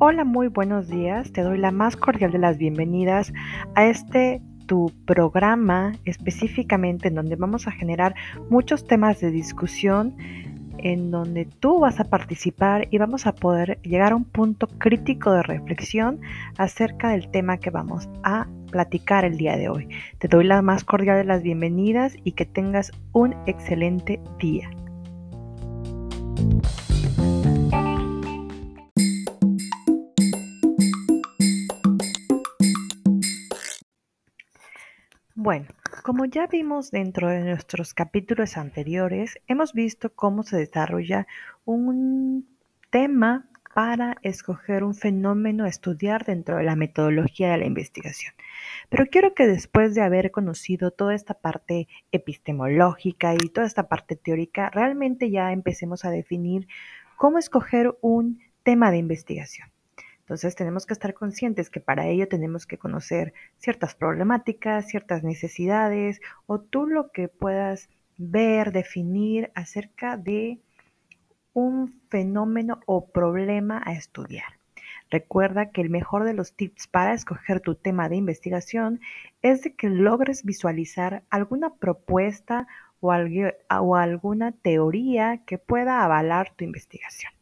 Hola, muy buenos días. Te doy la más cordial de las bienvenidas a este tu programa específicamente en donde vamos a generar muchos temas de discusión en donde tú vas a participar y vamos a poder llegar a un punto crítico de reflexión acerca del tema que vamos a platicar el día de hoy. Te doy la más cordial de las bienvenidas y que tengas un excelente día. Bueno, como ya vimos dentro de nuestros capítulos anteriores, hemos visto cómo se desarrolla un tema para escoger un fenómeno a estudiar dentro de la metodología de la investigación. Pero quiero que después de haber conocido toda esta parte epistemológica y toda esta parte teórica, realmente ya empecemos a definir cómo escoger un tema de investigación. Entonces tenemos que estar conscientes que para ello tenemos que conocer ciertas problemáticas, ciertas necesidades o tú lo que puedas ver, definir acerca de un fenómeno o problema a estudiar. Recuerda que el mejor de los tips para escoger tu tema de investigación es de que logres visualizar alguna propuesta o, alguna teoría que pueda avalar tu investigación.